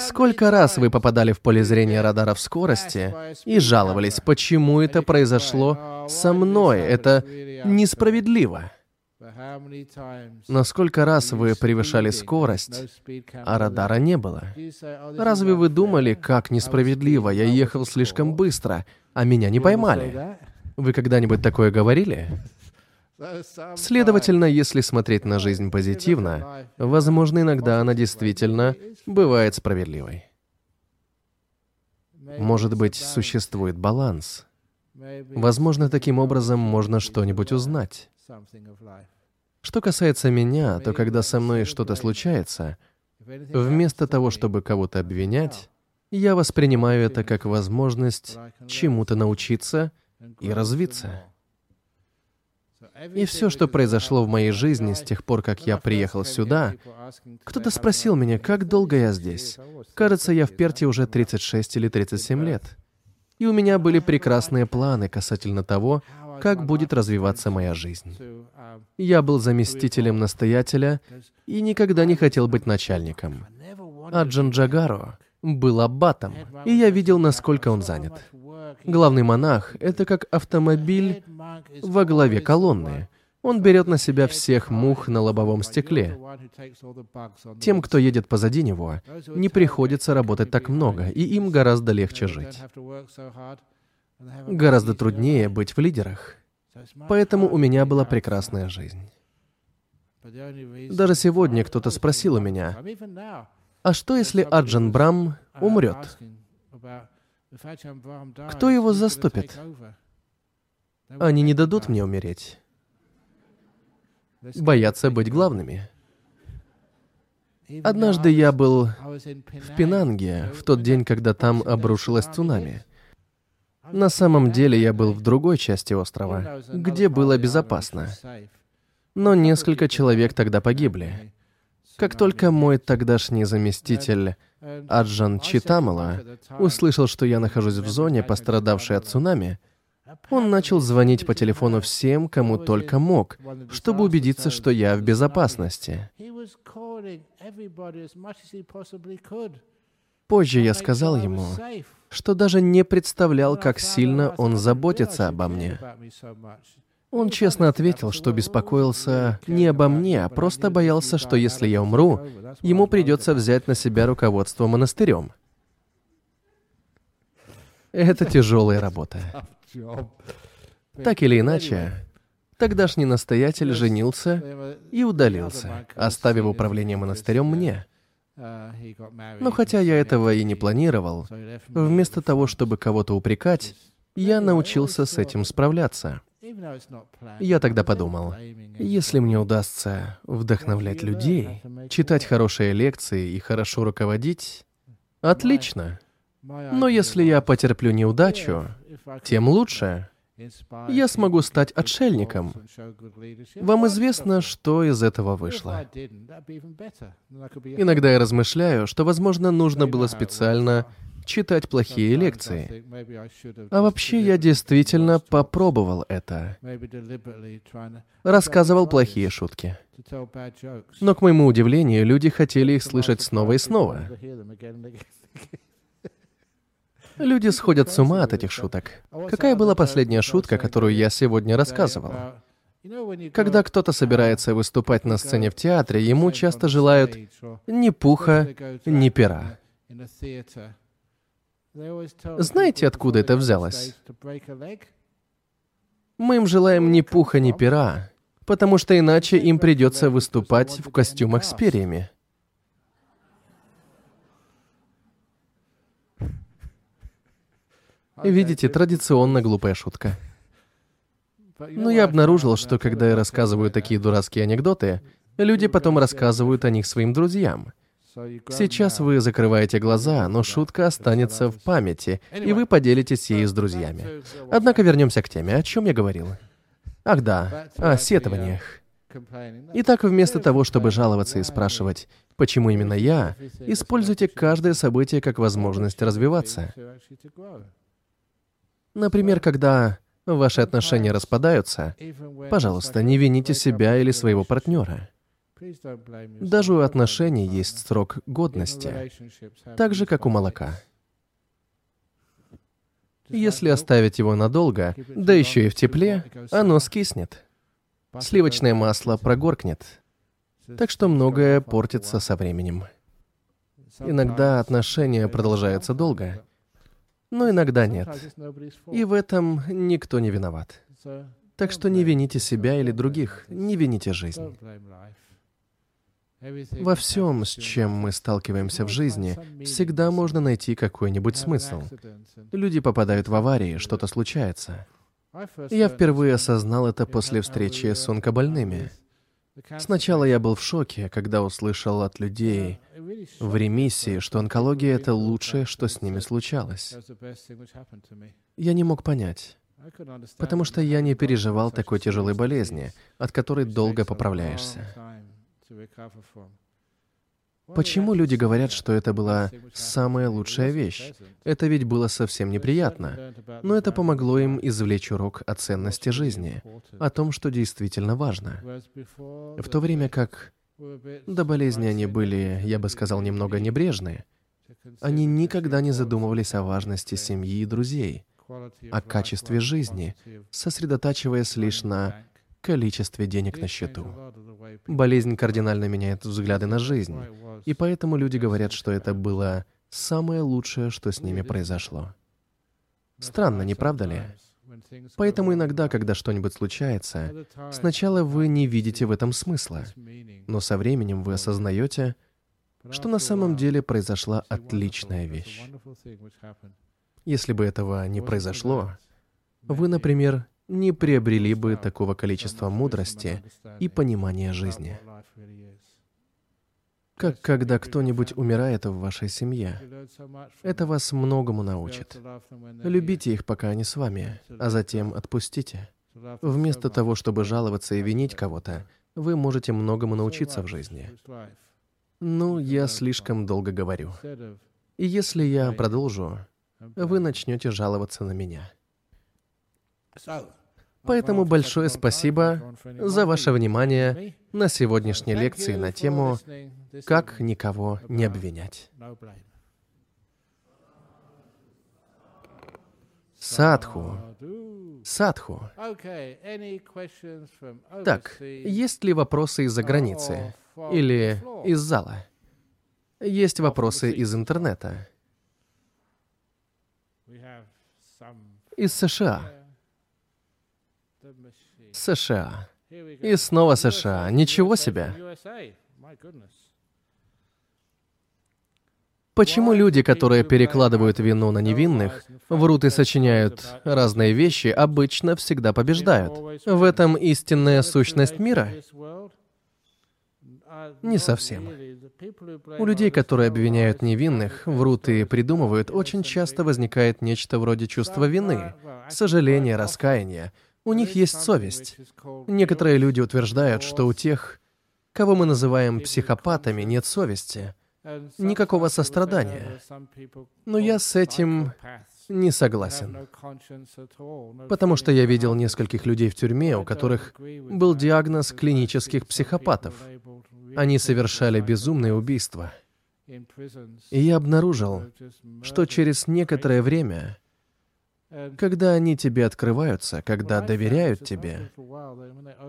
Сколько раз вы попадали в поле зрения радаров скорости и жаловались, почему это произошло со мной? Это несправедливо. Но сколько раз вы превышали скорость, а радара не было? Разве вы думали, как несправедливо, я ехал слишком быстро, а меня не поймали? Вы когда-нибудь такое говорили? Следовательно, если смотреть на жизнь позитивно, возможно, иногда она действительно бывает справедливой. Может быть, существует баланс. Возможно, таким образом можно что-нибудь узнать. Что касается меня, то когда со мной что-то случается, вместо того, чтобы кого-то обвинять, я воспринимаю это как возможность чему-то научиться и развиться. И все, что произошло в моей жизни с тех пор, как я приехал сюда, кто-то спросил меня, как долго я здесь. Кажется, я в Перте уже 36 или 37 лет. И у меня были прекрасные планы касательно того, как будет развиваться моя жизнь. Я был заместителем настоятеля и никогда не хотел быть начальником. А Джанджагаро был аббатом, и я видел, насколько он занят. Главный монах — это как автомобиль во главе колонны. Он берет на себя всех мух на лобовом стекле. Тем, кто едет позади него, не приходится работать так много, и им гораздо легче жить. Гораздо труднее быть в лидерах. Поэтому у меня была прекрасная жизнь. Даже сегодня кто-то спросил у меня, а что если Аджан Брам умрет? Кто его заступит? Они не дадут мне умереть. Боятся быть главными. Однажды я был в Пенанге в тот день, когда там обрушилось цунами. На самом деле я был в другой части острова, где было безопасно. Но несколько человек тогда погибли. Как только мой тогдашний заместитель Аджан Читамала услышал, что я нахожусь в зоне, пострадавшей от цунами, он начал звонить по телефону всем, кому только мог, чтобы убедиться, что я в безопасности. Позже я сказал ему, что даже не представлял, как сильно он заботится обо мне. Он честно ответил, что беспокоился не обо мне, а просто боялся, что если я умру, ему придется взять на себя руководство монастырем. Это тяжелая работа. Так или иначе, тогдашний настоятель женился и удалился, оставив управление монастырем мне. Но хотя я этого и не планировал, вместо того, чтобы кого-то упрекать, я научился с этим справляться. Я тогда подумал, если мне удастся вдохновлять людей, читать хорошие лекции и хорошо руководить, отлично. Но если я потерплю неудачу, тем лучше. Я смогу стать отшельником. Вам известно, что из этого вышло. Иногда я размышляю, что, возможно, нужно было специально читать плохие лекции. А вообще я действительно попробовал это. Рассказывал плохие шутки. Но, к моему удивлению, люди хотели их слышать снова и снова. Люди сходят с ума от этих шуток. Какая была последняя шутка, которую я сегодня рассказывал? Когда кто-то собирается выступать на сцене в театре, ему часто желают ни пуха, ни пера. Знаете, откуда это взялось? Мы им желаем ни пуха, ни пера, потому что иначе им придется выступать в костюмах с перьями. Видите, традиционно глупая шутка. Но я обнаружил, что когда я рассказываю такие дурацкие анекдоты, люди потом рассказывают о них своим друзьям. Сейчас вы закрываете глаза, но шутка останется в памяти, и вы поделитесь ей с друзьями. Однако вернемся к теме, о чем я говорил. Ах да, о сетованиях. Итак, вместо того, чтобы жаловаться и спрашивать, почему именно я, используйте каждое событие как возможность развиваться. Например, когда ваши отношения распадаются, пожалуйста, не вините себя или своего партнера. Даже у отношений есть срок годности, так же, как у молока. Если оставить его надолго, да еще и в тепле, оно скиснет. Сливочное масло прогоркнет. Так что многое портится со временем. Иногда отношения продолжаются долго, но иногда нет. И в этом никто не виноват. Так что не вините себя или других, не вините жизнь. Во всем, с чем мы сталкиваемся в жизни, всегда можно найти какой-нибудь смысл. Люди попадают в аварии, что-то случается. Я впервые осознал это после встречи с онкобольными. Сначала я был в шоке, когда услышал от людей в ремиссии, что онкология — это лучшее, что с ними случалось. Я не мог понять, потому что я не переживал такой тяжелой болезни, от которой долго поправляешься. Почему люди говорят, что это была самая лучшая вещь? Это ведь было совсем неприятно. Но это помогло им извлечь урок о ценности жизни, о том, что действительно важно. В то время как до болезни они были, я бы сказал, немного небрежные, они никогда не задумывались о важности семьи и друзей, о качестве жизни, сосредотачиваясь лишь на количестве денег на счету. Болезнь кардинально меняет взгляды на жизнь, и поэтому люди говорят, что это было самое лучшее, что с ними произошло. Странно, не правда ли? Поэтому иногда, когда что-нибудь случается, сначала вы не видите в этом смысла, но со временем вы осознаете, что на самом деле произошла отличная вещь. Если бы этого не произошло, вы, например, не приобрели бы такого количества мудрости и понимания жизни. как когда кто-нибудь умирает в вашей семье. Это вас многому научит. Любите их, пока они с вами, а затем отпустите. Вместо того, чтобы жаловаться и винить кого-то, вы можете многому научиться в жизни. Ну, я слишком долго говорю. И если я продолжу, вы начнете жаловаться на меня. Поэтому большое спасибо за ваше внимание на сегодняшней лекции на тему «Как никого не обвинять». Садху. Садху. Так, есть ли вопросы из-за границы? Или из зала? Есть вопросы из интернета? Из США. США. И снова США. Ничего себе. Почему люди, которые перекладывают вину на невинных, врут и сочиняют разные вещи, обычно всегда побеждают? В этом истинная сущность мира? Не совсем. У людей, которые обвиняют невинных, врут и придумывают, очень часто возникает нечто вроде чувства вины, сожаления, раскаяния. У них есть совесть. Некоторые люди утверждают, что у тех, кого мы называем психопатами, нет совести — никакого сострадания. Но я с этим не согласен. Потому что я видел нескольких людей в тюрьме, у которых был диагноз клинических психопатов. Они совершали безумные убийства. И я обнаружил, что через некоторое время, когда они тебе открываются, когда доверяют тебе,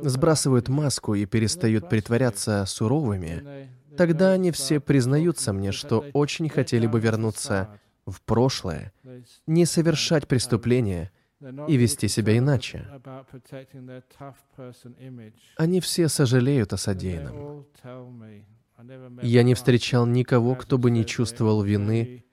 сбрасывают маску и перестают притворяться суровыми, Тогда они все признаются мне, что очень хотели бы вернуться в прошлое, не совершать преступления и вести себя иначе. Они все сожалеют о содеянном. Я не встречал никого, кто бы не чувствовал вины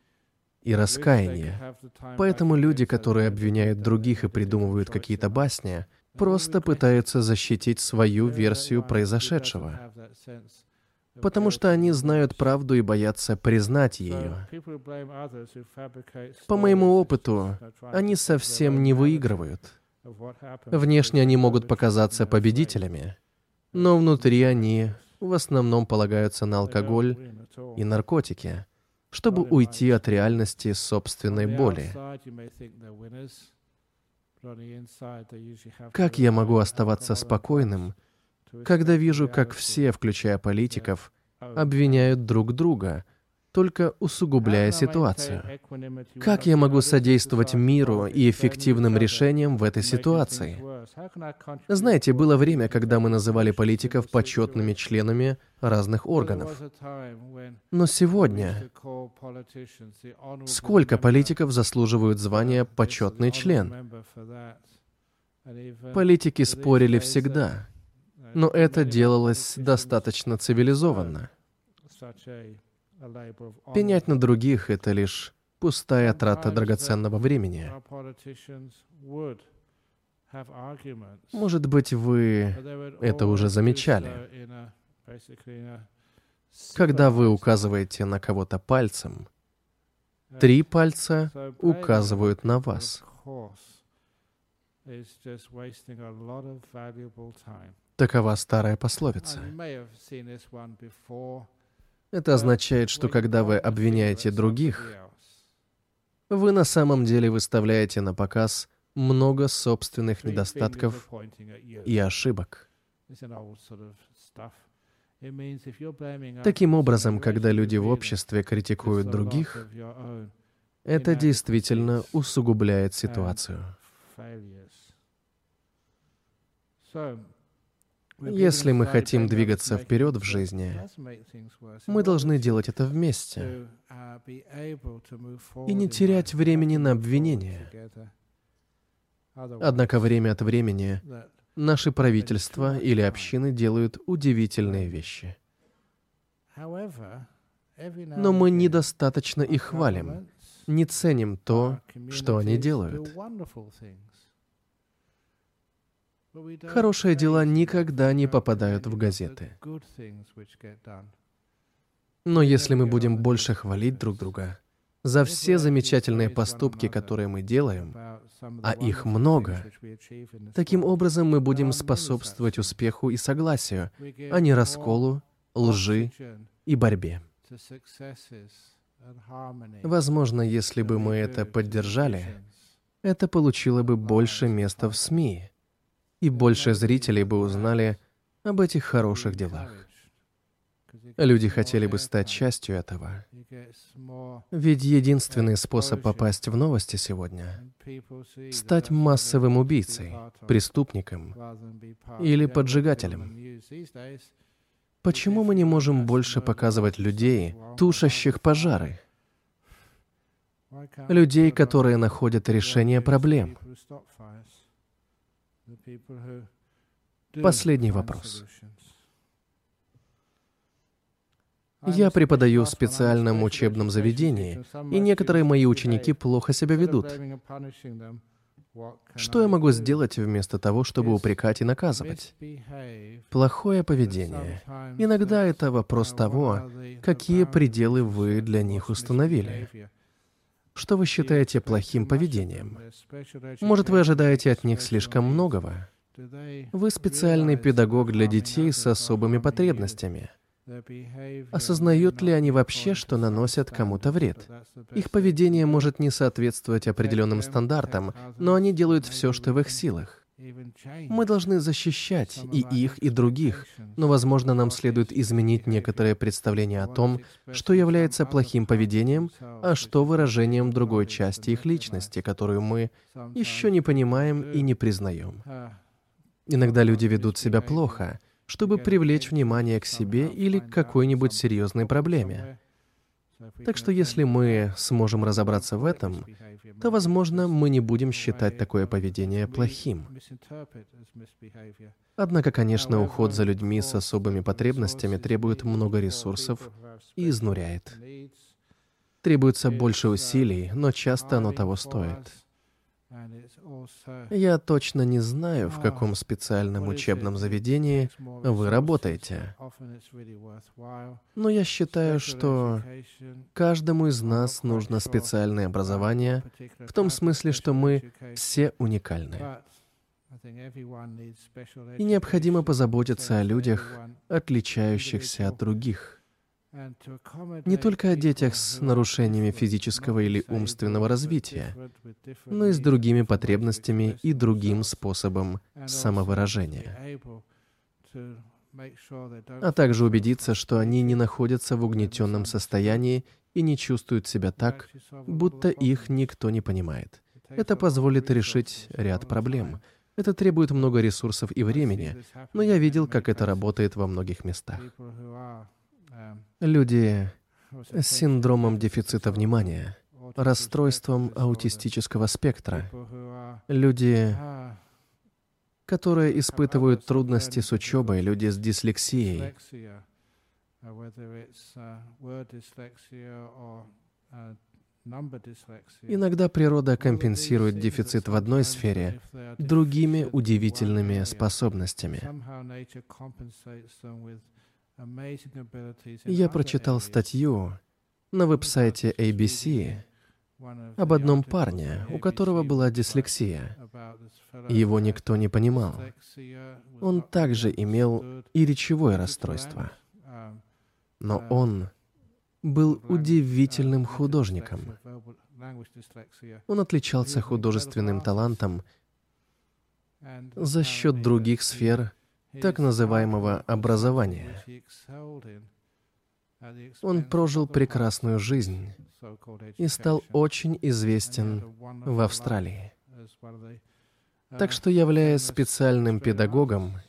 и раскаяния. Поэтому люди, которые обвиняют других и придумывают какие-то басни, просто пытаются защитить свою версию произошедшего потому что они знают правду и боятся признать ее. По моему опыту, они совсем не выигрывают. Внешне они могут показаться победителями, но внутри они в основном полагаются на алкоголь и наркотики, чтобы уйти от реальности собственной боли. Как я могу оставаться спокойным, когда вижу, как все, включая политиков, обвиняют друг друга, только усугубляя ситуацию. Как я могу содействовать миру и эффективным решениям в этой ситуации? Знаете, было время, когда мы называли политиков почетными членами разных органов. Но сегодня сколько политиков заслуживают звания «почетный член»? Политики спорили всегда, но это делалось достаточно цивилизованно. Пенять на других — это лишь пустая трата драгоценного времени. Может быть, вы это уже замечали. Когда вы указываете на кого-то пальцем, три пальца указывают на вас. Такова старая пословица. Это означает, что когда вы обвиняете других, вы на самом деле выставляете на показ много собственных недостатков и ошибок. Таким образом, когда люди в обществе критикуют других, это действительно усугубляет ситуацию. Если мы хотим двигаться вперед в жизни, мы должны делать это вместе и не терять времени на обвинения. Однако время от времени наши правительства или общины делают удивительные вещи. Но мы недостаточно их хвалим, не ценим то, что они делают. Хорошие дела никогда не попадают в газеты. Но если мы будем больше хвалить друг друга за все замечательные поступки, которые мы делаем, а их много, таким образом мы будем способствовать успеху и согласию, а не расколу, лжи и борьбе. Возможно, если бы мы это поддержали, это получило бы больше места в СМИ, и больше зрителей бы узнали об этих хороших делах. Люди хотели бы стать частью этого. Ведь единственный способ попасть в новости сегодня — стать массовым убийцей, преступником или поджигателем. Почему мы не можем больше показывать людей, тушащих пожары? Людей, которые находят решение проблем. Последний вопрос. Я преподаю в специальном учебном заведении, и некоторые мои ученики плохо себя ведут. Что я могу сделать вместо того, чтобы упрекать и наказывать? Плохое поведение. Иногда это вопрос того, какие пределы вы для них установили. Что вы считаете плохим поведением? Может, вы ожидаете от них слишком многого? Вы специальный педагог для детей с особыми потребностями. Осознают ли они вообще, что наносят кому-то вред? Их поведение может не соответствовать определенным стандартам, но они делают все, что в их силах. Мы должны защищать и их, и других, но, возможно, нам следует изменить некоторое представление о том, что является плохим поведением, а что выражением другой части их личности, которую мы еще не понимаем и не признаем. Иногда люди ведут себя плохо, чтобы привлечь внимание к себе или к какой-нибудь серьезной проблеме. Так что если мы сможем разобраться в этом, то, возможно, мы не будем считать такое поведение плохим. Однако, конечно, уход за людьми с особыми потребностями требует много ресурсов и изнуряет. Требуется больше усилий, но часто оно того стоит. Я точно не знаю, в каком специальном учебном заведении вы работаете. Но я считаю, что каждому из нас нужно специальное образование, в том смысле, что мы все уникальны. И необходимо позаботиться о людях, отличающихся от других. Не только о детях с нарушениями физического или умственного развития, но и с другими потребностями и другим способом самовыражения. А также убедиться, что они не находятся в угнетенном состоянии и не чувствуют себя так, будто их никто не понимает. Это позволит решить ряд проблем. Это требует много ресурсов и времени, но я видел, как это работает во многих местах. Люди с синдромом дефицита внимания, расстройством аутистического спектра, люди, которые испытывают трудности с учебой, люди с дислексией, Иногда природа компенсирует дефицит в одной сфере другими удивительными способностями. Я прочитал статью на веб-сайте ABC об одном парне, у которого была дислексия. Его никто не понимал. Он также имел и речевое расстройство. Но он был удивительным художником. Он отличался художественным талантом за счет других сфер так называемого образования. Он прожил прекрасную жизнь и стал очень известен в Австралии. Так что, являясь специальным педагогом,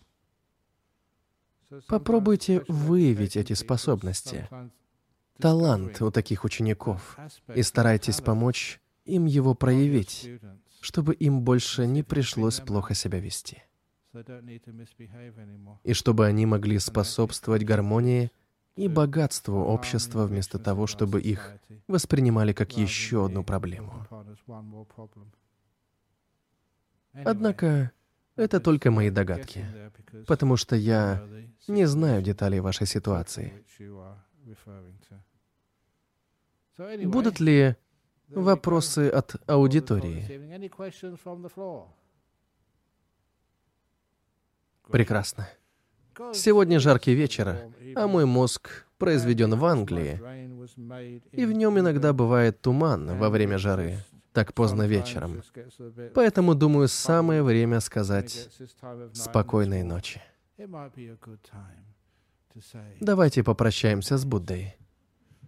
попробуйте выявить эти способности, талант у таких учеников, и старайтесь помочь им его проявить, чтобы им больше не пришлось плохо себя вести и чтобы они могли способствовать гармонии и богатству общества вместо того, чтобы их воспринимали как еще одну проблему. Однако это только мои догадки, потому что я не знаю деталей вашей ситуации. Будут ли вопросы от аудитории? Прекрасно. Сегодня жаркий вечер, а мой мозг произведен в Англии, и в нем иногда бывает туман во время жары, так поздно вечером. Поэтому, думаю, самое время сказать «спокойной ночи». Давайте попрощаемся с Буддой.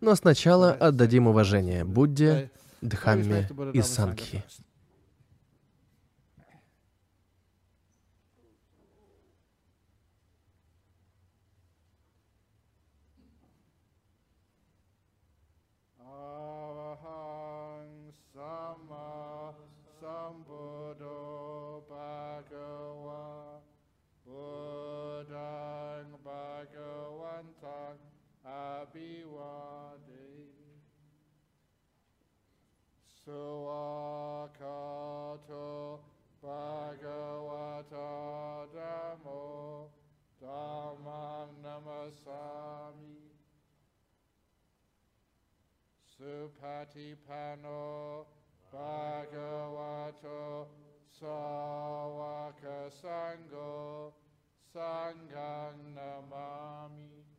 Но сначала отдадим уважение Будде, Дхамме и Сангхи. Abhivade Suakato Bhagavata Dhammo Dhammang Namasami. Supatipano Bhagavato Sawaka Sango Sanghang Namami